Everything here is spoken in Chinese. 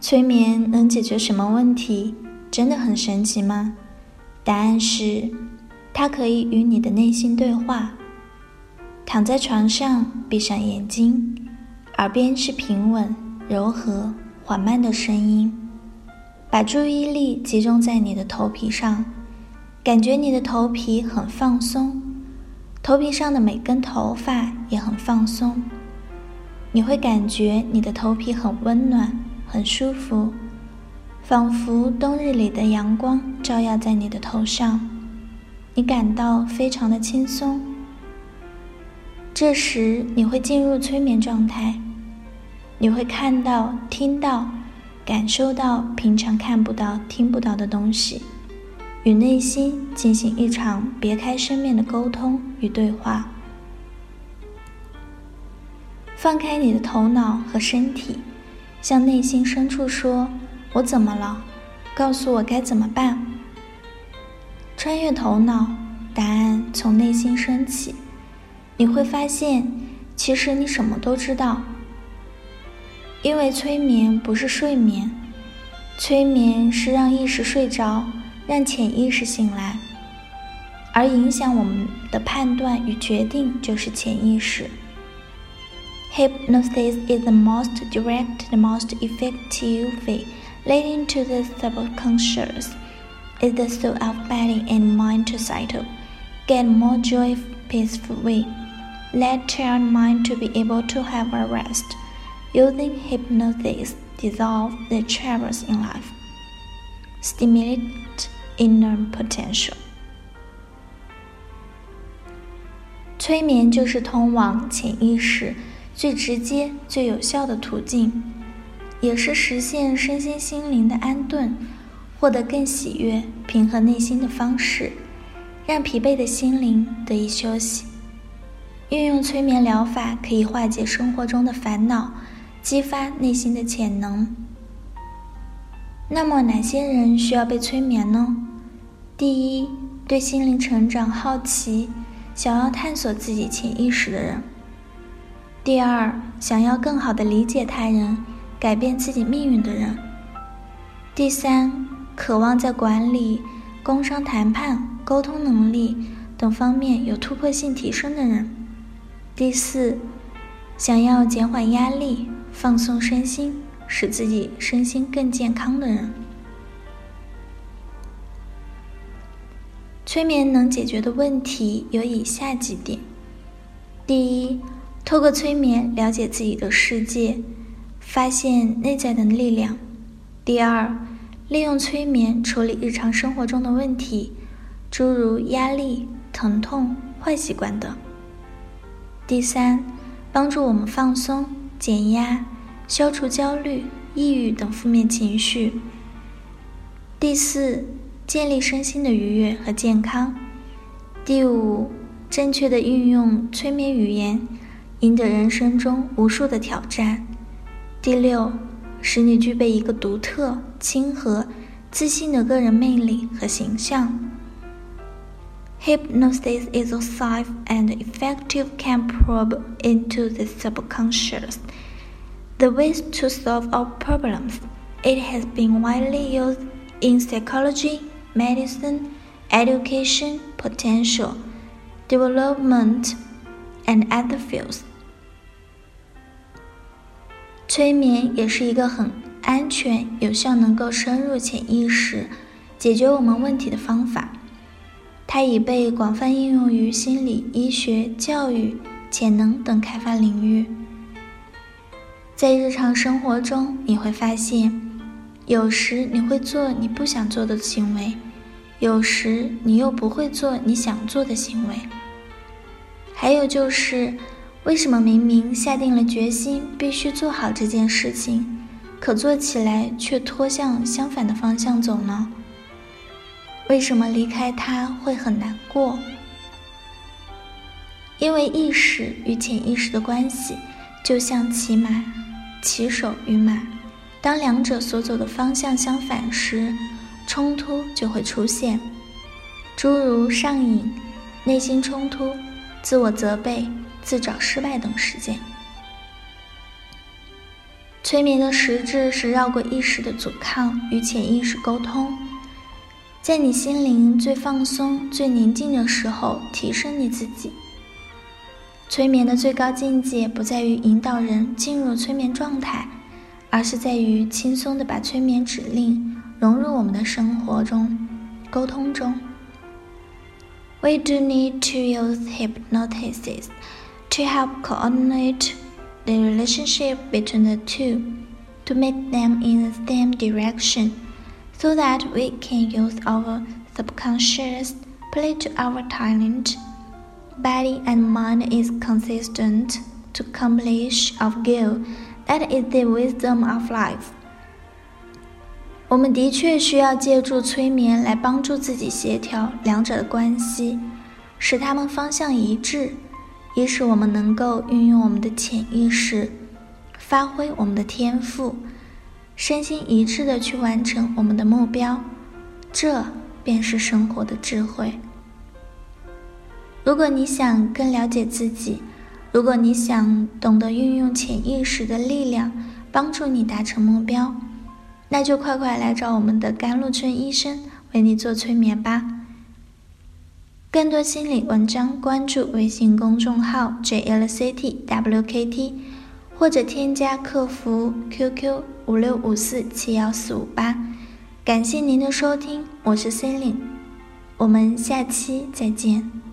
催眠能解决什么问题？真的很神奇吗？答案是，它可以与你的内心对话。躺在床上，闭上眼睛，耳边是平稳、柔和、缓慢的声音。把注意力集中在你的头皮上，感觉你的头皮很放松，头皮上的每根头发也很放松。你会感觉你的头皮很温暖、很舒服，仿佛冬日里的阳光照耀在你的头上，你感到非常的轻松。这时你会进入催眠状态，你会看到、听到、感受到平常看不到、听不到的东西，与内心进行一场别开生面的沟通与对话。放开你的头脑和身体，向内心深处说：“我怎么了？告诉我该怎么办。”穿越头脑，答案从内心升起。你会发现，其实你什么都知道。因为催眠不是睡眠，催眠是让意识睡着，让潜意识醒来，而影响我们的判断与决定就是潜意识。Hypnosis is the most direct and most effective way leading to the subconscious. Is the soul of body and mind to settle, get more joy, peaceful way. Let child mind to be able to have a rest. Using hypnosis, dissolve the troubles in life. Stimulate inner potential. 催眠就是通往潜意识。 最直接、最有效的途径，也是实现身心心灵的安顿、获得更喜悦、平和内心的方式，让疲惫的心灵得以休息。运用催眠疗法可以化解生活中的烦恼，激发内心的潜能。那么，哪些人需要被催眠呢？第一，对心灵成长好奇、想要探索自己潜意识的人。第二，想要更好的理解他人、改变自己命运的人；第三，渴望在管理、工商谈判、沟通能力等方面有突破性提升的人；第四，想要减缓压力、放松身心、使自己身心更健康的人。催眠能解决的问题有以下几点：第一。透过催眠了解自己的世界，发现内在的力量。第二，利用催眠处理日常生活中的问题，诸如压力、疼痛、坏习惯等。第三，帮助我们放松、减压、消除焦虑、抑郁等负面情绪。第四，建立身心的愉悦和健康。第五，正确的运用催眠语言。赢得人生中无数的挑战。第六，使你具备一个独特、亲和、自信的个人魅力和形象。Hypnosis is a safe and effective can probe into the subconscious. The ways to solve our problems. It has been widely used in psychology, medicine, education, potential, development, and other fields. 催眠也是一个很安全、有效、能够深入潜意识、解决我们问题的方法。它已被广泛应用于心理医学、教育、潜能等开发领域。在日常生活中，你会发现，有时你会做你不想做的行为，有时你又不会做你想做的行为。还有就是，为什么明明下定了决心必须做好这件事情，可做起来却拖向相反的方向走呢？为什么离开他会很难过？因为意识与潜意识的关系，就像骑马、骑手与马，当两者所走的方向相反时，冲突就会出现，诸如上瘾、内心冲突、自我责备、自找失败等事件。催眠的实质是绕过意识的阻抗，与潜意识沟通，在你心灵最放松、最宁静的时候，提升你自己。催眠的最高境界不在于引导人进入催眠状态，而是在于轻松的把催眠指令融入我们的生活中、沟通中。We do need to use hypnosis to help coordinate the relationship between the two, to make them in the same direction, so that we can use our subconscious play to our talent body and mind is consistent to accomplish our goal. That is the wisdom of life. 我们的确需要借助催眠来帮助自己协调两者的关系，使它们方向一致， 也使我们能够运用我们的潜意识，发挥我们的天赋，身心一致的去完成我们的目标。这便是生活的智慧。如果你想更了解自己，如果你想懂得运用潜意识的力量帮助你达成目标，那就快快来找我们的甘露春医生为你做催眠吧。更多心理文章，关注微信公众号 jlctwkt，或者添加客服 QQ 五六五四七幺四五八。感谢您的收听，我是 c e l i n e 我们下期再见。